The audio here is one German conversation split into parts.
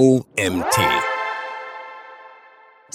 OMT.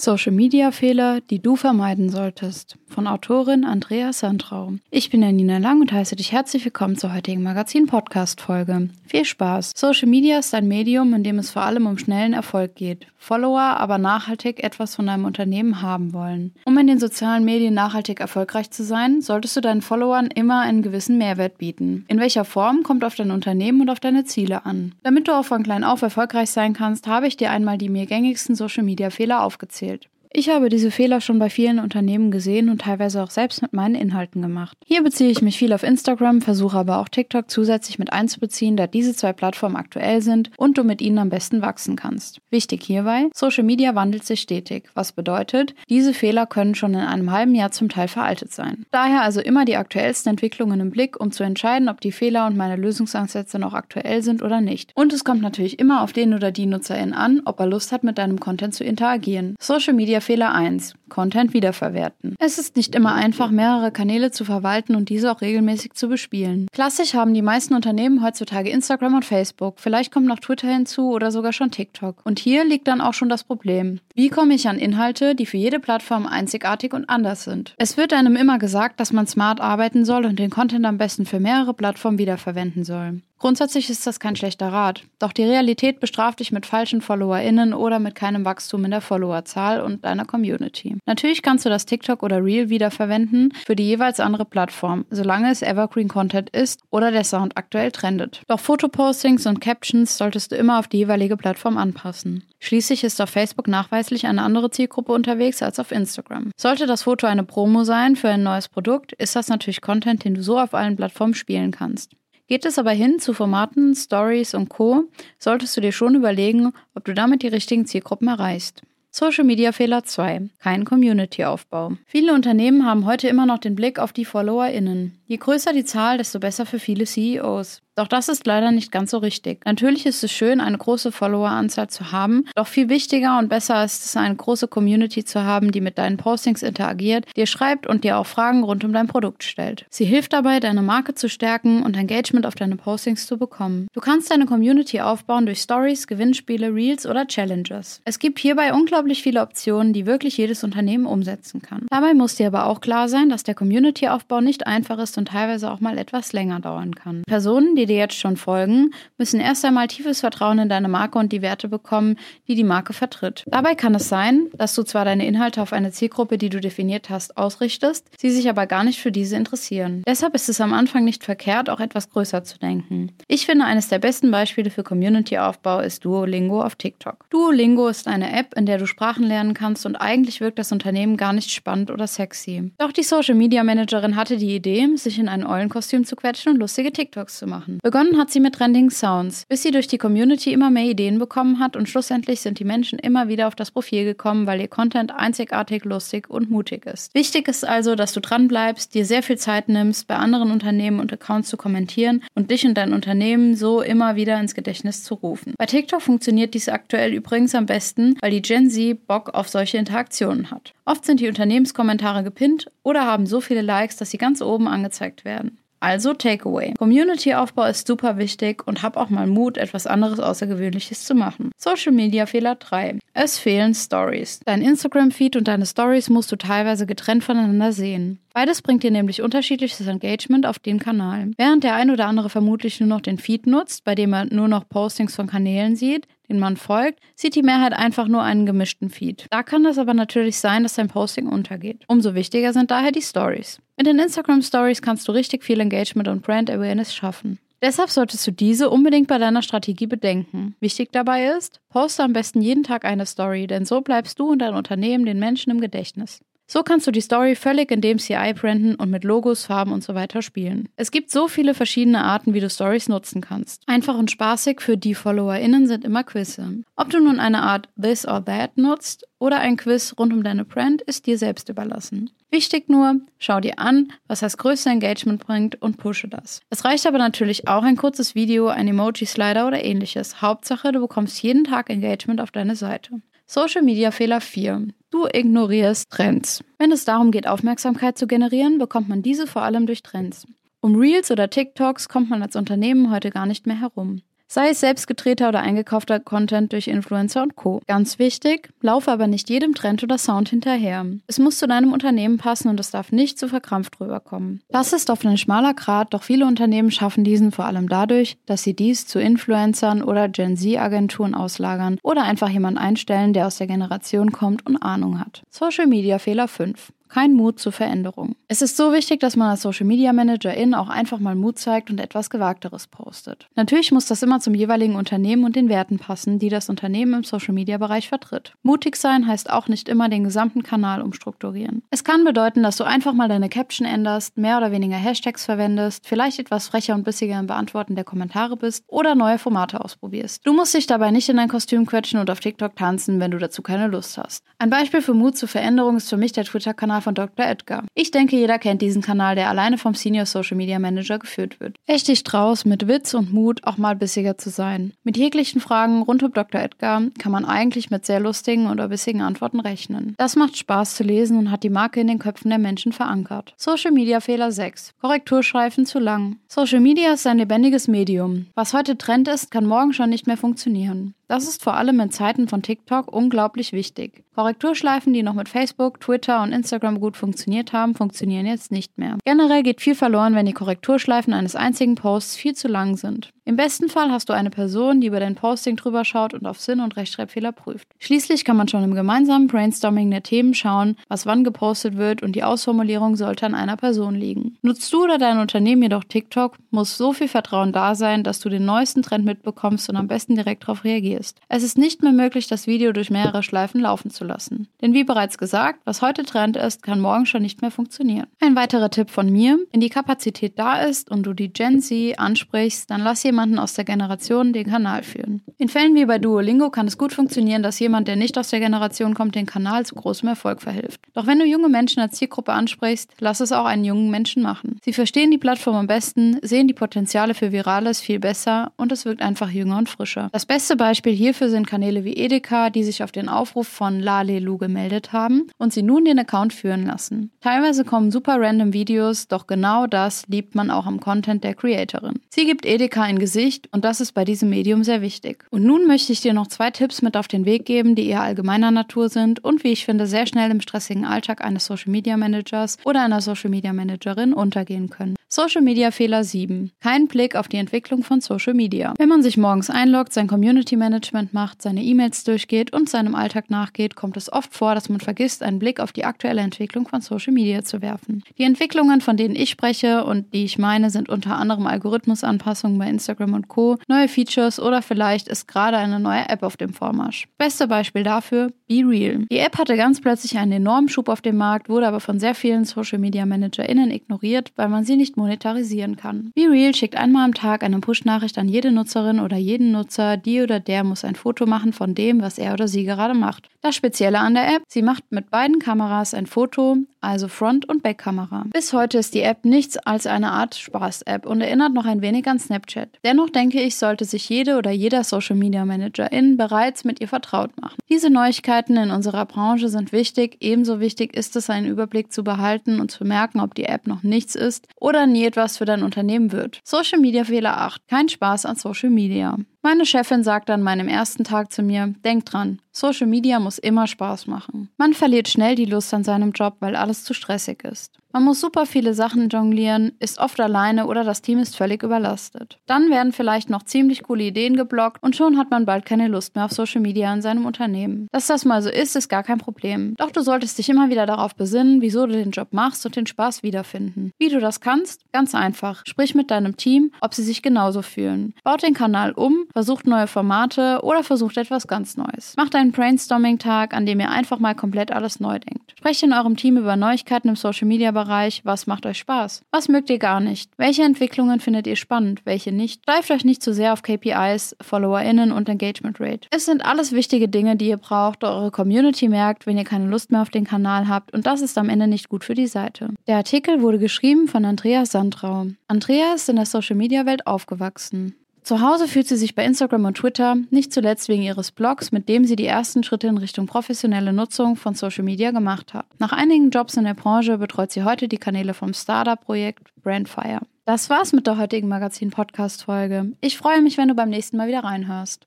Social Media Fehler, die du vermeiden solltest. Von Autorin Andrea Sandrau. Ich bin Janina Lang und heiße dich herzlich willkommen zur heutigen Magazin-Podcast-Folge. Viel Spaß! Social Media ist ein Medium, in dem es vor allem um schnellen Erfolg geht. Follower aber nachhaltig etwas von deinem Unternehmen haben wollen. Um in den sozialen Medien nachhaltig erfolgreich zu sein, solltest du deinen Followern immer einen gewissen Mehrwert bieten. In welcher Form kommt auf dein Unternehmen und auf deine Ziele an. Damit du auch von klein auf erfolgreich sein kannst, habe ich dir einmal die mir gängigsten Social Media Fehler aufgezählt. Ich habe diese Fehler schon bei vielen Unternehmen gesehen und teilweise auch selbst mit meinen Inhalten gemacht. Hier beziehe ich mich viel auf Instagram, versuche aber auch TikTok zusätzlich mit einzubeziehen, da diese zwei Plattformen aktuell sind und du mit ihnen am besten wachsen kannst. Wichtig hierbei, Social Media wandelt sich stetig, was bedeutet, diese Fehler können schon in einem halben Jahr zum Teil veraltet sein. Daher also immer die aktuellsten Entwicklungen im Blick, um zu entscheiden, ob die Fehler und meine Lösungsansätze noch aktuell sind oder nicht. Und es kommt natürlich immer auf den oder die Nutzerin an, ob er Lust hat, mit deinem Content zu interagieren. Social Media Fehler 1. Content wiederverwerten. Es ist nicht immer einfach, mehrere Kanäle zu verwalten und diese auch regelmäßig zu bespielen. Klassisch haben die meisten Unternehmen heutzutage Instagram und Facebook. Vielleicht kommt noch Twitter hinzu oder sogar schon TikTok. Und hier liegt dann auch schon das Problem. Wie komme ich an Inhalte, die für jede Plattform einzigartig und anders sind? Es wird einem immer gesagt, dass man smart arbeiten soll und den Content am besten für mehrere Plattformen wiederverwenden soll. Grundsätzlich ist das kein schlechter Rat, doch die Realität bestraft dich mit falschen FollowerInnen oder mit keinem Wachstum in der Followerzahl und deiner Community. Natürlich kannst du das TikTok oder Reel wiederverwenden für die jeweils andere Plattform, solange es Evergreen Content ist oder der Sound aktuell trendet. Doch Fotopostings und Captions solltest du immer auf die jeweilige Plattform anpassen. Schließlich ist auf Facebook nachweislich eine andere Zielgruppe unterwegs als auf Instagram. Sollte das Foto eine Promo sein für ein neues Produkt, ist das natürlich Content, den du so auf allen Plattformen spielen kannst. Geht es aber hin zu Formaten, Stories und Co., solltest du dir schon überlegen, ob du damit die richtigen Zielgruppen erreichst. Social Media Fehler 2. Kein Community-Aufbau. Viele Unternehmen haben heute immer noch den Blick auf die FollowerInnen. Je größer die Zahl, desto besser für viele CEOs. Doch das ist leider nicht ganz so richtig. Natürlich ist es schön, eine große Followeranzahl zu haben, doch viel wichtiger und besser ist es, eine große Community zu haben, die mit deinen Postings interagiert, dir schreibt und dir auch Fragen rund um dein Produkt stellt. Sie hilft dabei, deine Marke zu stärken und Engagement auf deine Postings zu bekommen. Du kannst deine Community aufbauen durch Stories, Gewinnspiele, Reels oder Challenges. Es gibt hierbei unglaublich viele Optionen, die wirklich jedes Unternehmen umsetzen kann. Dabei muss dir aber auch klar sein, dass der Community-Aufbau nicht einfach ist und teilweise auch mal etwas länger dauern kann. Personen, die dir jetzt schon folgen, müssen erst einmal tiefes Vertrauen in deine Marke und die Werte bekommen, die die Marke vertritt. Dabei kann es sein, dass du zwar deine Inhalte auf eine Zielgruppe, die du definiert hast, ausrichtest, sie sich aber gar nicht für diese interessieren. Deshalb ist es am Anfang nicht verkehrt, auch etwas größer zu denken. Ich finde, eines der besten Beispiele für Community-Aufbau ist Duolingo auf TikTok. Duolingo ist eine App, in der du Sprachen lernen kannst und eigentlich wirkt das Unternehmen gar nicht spannend oder sexy. Doch die Social Media Managerin hatte die Idee, sich in ein Eulenkostüm zu quetschen und lustige TikToks zu machen. Begonnen hat sie mit Trending Sounds, bis sie durch die Community immer mehr Ideen bekommen hat und schlussendlich sind die Menschen immer wieder auf das Profil gekommen, weil ihr Content einzigartig, lustig und mutig ist. Wichtig ist also, dass du dran bleibst, dir sehr viel Zeit nimmst, bei anderen Unternehmen und Accounts zu kommentieren und dich und dein Unternehmen so immer wieder ins Gedächtnis zu rufen. Bei TikTok funktioniert dies aktuell übrigens am besten, weil die Gen Z Bock auf solche Interaktionen hat. Oft sind die Unternehmenskommentare gepinnt oder haben so viele Likes, dass sie ganz oben angezeigt werden. Also Takeaway. Community-Aufbau ist super wichtig und hab auch mal Mut, etwas anderes Außergewöhnliches zu machen. Social Media Fehler 3. Es fehlen Stories. Dein Instagram-Feed und deine Stories musst du teilweise getrennt voneinander sehen. Beides bringt dir nämlich unterschiedliches Engagement auf dem Kanal. Während der ein oder andere vermutlich nur noch den Feed nutzt, bei dem er nur noch Postings von Kanälen sieht, den man folgt, sieht die Mehrheit einfach nur einen gemischten Feed. Da kann es aber natürlich sein, dass dein Posting untergeht. Umso wichtiger sind daher die Stories. Mit den Instagram Stories kannst du richtig viel Engagement und Brand Awareness schaffen. Deshalb solltest du diese unbedingt bei deiner Strategie bedenken. Wichtig dabei ist, poste am besten jeden Tag eine Story, denn so bleibst du und dein Unternehmen den Menschen im Gedächtnis. So kannst du die Story völlig in dem CI branden und mit Logos, Farben und so weiter spielen. Es gibt so viele verschiedene Arten, wie du Stories nutzen kannst. Einfach und spaßig für die FollowerInnen sind immer Quizze. Ob du nun eine Art This or That nutzt oder ein Quiz rund um deine Brand, ist dir selbst überlassen. Wichtig nur, schau dir an, was das größte Engagement bringt und pushe das. Es reicht aber natürlich auch ein kurzes Video, ein Emoji-Slider oder ähnliches. Hauptsache, du bekommst jeden Tag Engagement auf deine Seite. Social Media Fehler 4. Du ignorierst Trends. Wenn es darum geht, Aufmerksamkeit zu generieren, bekommt man diese vor allem durch Trends. Um Reels oder TikToks kommt man als Unternehmen heute gar nicht mehr herum. Sei es selbstgedrehter oder eingekaufter Content durch Influencer und Co. Ganz wichtig, laufe aber nicht jedem Trend oder Sound hinterher. Es muss zu deinem Unternehmen passen und es darf nicht zu verkrampft rüberkommen. Das ist oft ein schmaler Grat, doch viele Unternehmen schaffen diesen vor allem dadurch, dass sie dies zu Influencern oder Gen Z-Agenturen auslagern oder einfach jemand einstellen, der aus der Generation kommt und Ahnung hat. Social Media Fehler 5 kein Mut zur Veränderung. Es ist so wichtig, dass man als Social Media Managerin auch einfach mal Mut zeigt und etwas Gewagteres postet. Natürlich muss das immer zum jeweiligen Unternehmen und den Werten passen, die das Unternehmen im Social Media Bereich vertritt. Mutig sein heißt auch nicht immer den gesamten Kanal umstrukturieren. Es kann bedeuten, dass du einfach mal deine Caption änderst, mehr oder weniger Hashtags verwendest, vielleicht etwas frecher und bissiger im Beantworten der Kommentare bist oder neue Formate ausprobierst. Du musst dich dabei nicht in dein Kostüm quetschen und auf TikTok tanzen, wenn du dazu keine Lust hast. Ein Beispiel für Mut zur Veränderung ist für mich der Twitter-Kanal Kanal von Dr. Edgar. Ich denke, jeder kennt diesen Kanal, der alleine vom Senior Social Media Manager geführt wird. Echt dich raus, mit Witz und Mut auch mal bissiger zu sein. Mit jeglichen Fragen rund um Dr. Edgar kann man eigentlich mit sehr lustigen oder bissigen Antworten rechnen. Das macht Spaß zu lesen und hat die Marke in den Köpfen der Menschen verankert. Social Media Fehler 6. Korrekturschreifen zu lang. Social Media ist ein lebendiges Medium. Was heute Trend ist, kann morgen schon nicht mehr funktionieren. Das ist vor allem in Zeiten von TikTok unglaublich wichtig. Korrekturschleifen, die noch mit Facebook, Twitter und Instagram gut funktioniert haben, funktionieren jetzt nicht mehr. Generell geht viel verloren, wenn die Korrekturschleifen eines einzigen Posts viel zu lang sind. Im besten Fall hast du eine Person, die über dein Posting drüber schaut und auf Sinn und Rechtschreibfehler prüft. Schließlich kann man schon im gemeinsamen Brainstorming der Themen schauen, was wann gepostet wird und die Ausformulierung sollte an einer Person liegen. Nutzt du oder dein Unternehmen jedoch TikTok, muss so viel Vertrauen da sein, dass du den neuesten Trend mitbekommst und am besten direkt darauf reagierst. Es ist nicht mehr möglich, das Video durch mehrere Schleifen laufen zu lassen. Denn wie bereits gesagt, was heute Trend ist, kann morgen schon nicht mehr funktionieren. Ein weiterer Tipp von mir, wenn die Kapazität da ist und du die Gen Z ansprichst, dann lass jemand jemanden aus der Generation den Kanal führen. In Fällen wie bei Duolingo kann es gut funktionieren, dass jemand, der nicht aus der Generation kommt, den Kanal zu großem Erfolg verhilft. Doch wenn du junge Menschen als Zielgruppe ansprichst, lass es auch einen jungen Menschen machen. Sie verstehen die Plattform am besten, sehen die Potenziale für Virales viel besser und es wirkt einfach jünger und frischer. Das beste Beispiel hierfür sind Kanäle wie Edeka, die sich auf den Aufruf von Lalelu gemeldet haben und sie nun den Account führen lassen. Teilweise kommen super random Videos, doch genau das liebt man auch am Content der Creatorin. Sie gibt Edeka ein Gesicht Gesicht und das ist bei diesem Medium sehr wichtig. Und nun möchte ich dir noch zwei Tipps mit auf den Weg geben, die eher allgemeiner Natur sind und wie ich finde sehr schnell im stressigen Alltag eines Social Media Managers oder einer Social Media Managerin untergehen können. Social Media Fehler 7. Kein Blick auf die Entwicklung von Social Media. Wenn man sich morgens einloggt, sein Community Management macht, seine E-Mails durchgeht und seinem Alltag nachgeht, kommt es oft vor, dass man vergisst, einen Blick auf die aktuelle Entwicklung von Social Media zu werfen. Die Entwicklungen, von denen ich spreche und die ich meine, sind unter anderem Algorithmusanpassungen bei Instagram und Co., neue Features oder vielleicht ist gerade eine neue App auf dem Vormarsch. Beste Beispiel dafür, Be Real. Die App hatte ganz plötzlich einen enormen Schub auf dem Markt, wurde aber von sehr vielen Social Media ManagerInnen ignoriert, weil man sie nicht monetarisieren kann. BeReal schickt einmal am Tag eine Push-Nachricht an jede Nutzerin oder jeden Nutzer, die oder der muss ein Foto machen von dem, was er oder sie gerade macht. Das Spezielle an der App, sie macht mit beiden Kameras ein Foto, also Front- und Backkamera. Bis heute ist die App nichts als eine Art Spaß-App und erinnert noch ein wenig an Snapchat. Dennoch denke ich, sollte sich jede oder jeder Social Media Managerin bereits mit ihr vertraut machen. Diese Neuigkeiten in unserer Branche sind wichtig, ebenso wichtig ist es, einen Überblick zu behalten und zu merken, ob die App noch nichts ist oder nie etwas für dein Unternehmen wird. Social Media Fehler 8. Kein Spaß an Social Media. Meine Chefin sagte an meinem ersten Tag zu mir, denk dran, Social Media muss immer Spaß machen. Man verliert schnell die Lust an seinem Job, weil alles zu stressig ist. Man muss super viele Sachen jonglieren, ist oft alleine oder das Team ist völlig überlastet. Dann werden vielleicht noch ziemlich coole Ideen geblockt und schon hat man bald keine Lust mehr auf Social Media in seinem Unternehmen. Dass das mal so ist, ist gar kein Problem. Doch du solltest dich immer wieder darauf besinnen, wieso du den Job machst und den Spaß wiederfinden. Wie du das kannst? Ganz einfach. Sprich mit deinem Team, ob sie sich genauso fühlen. Baut den Kanal um, versucht neue Formate oder versucht etwas ganz Neues. Macht einen Brainstorming-Tag, an dem ihr einfach mal komplett alles neu denkt. Sprecht in eurem Team über Neuigkeiten im Social Media Bereich, was macht euch Spaß? Was mögt ihr gar nicht? Welche Entwicklungen findet ihr spannend, welche nicht? Steift euch nicht zu sehr auf KPIs, FollowerInnen und Engagement Rate. Es sind alles wichtige Dinge, die ihr braucht, eure Community merkt, wenn ihr keine Lust mehr auf den Kanal habt und das ist am Ende nicht gut für die Seite. Der Artikel wurde geschrieben von Andreas Sandrau. Andreas ist in der Social Media Welt aufgewachsen. Zu Hause fühlt sie sich bei Instagram und Twitter, nicht zuletzt wegen ihres Blogs, mit dem sie die ersten Schritte in Richtung professionelle Nutzung von Social Media gemacht hat. Nach einigen Jobs in der Branche betreut sie heute die Kanäle vom Startup-Projekt Brandfire. Das war's mit der heutigen Magazin-Podcast-Folge. Ich freue mich, wenn du beim nächsten Mal wieder reinhörst.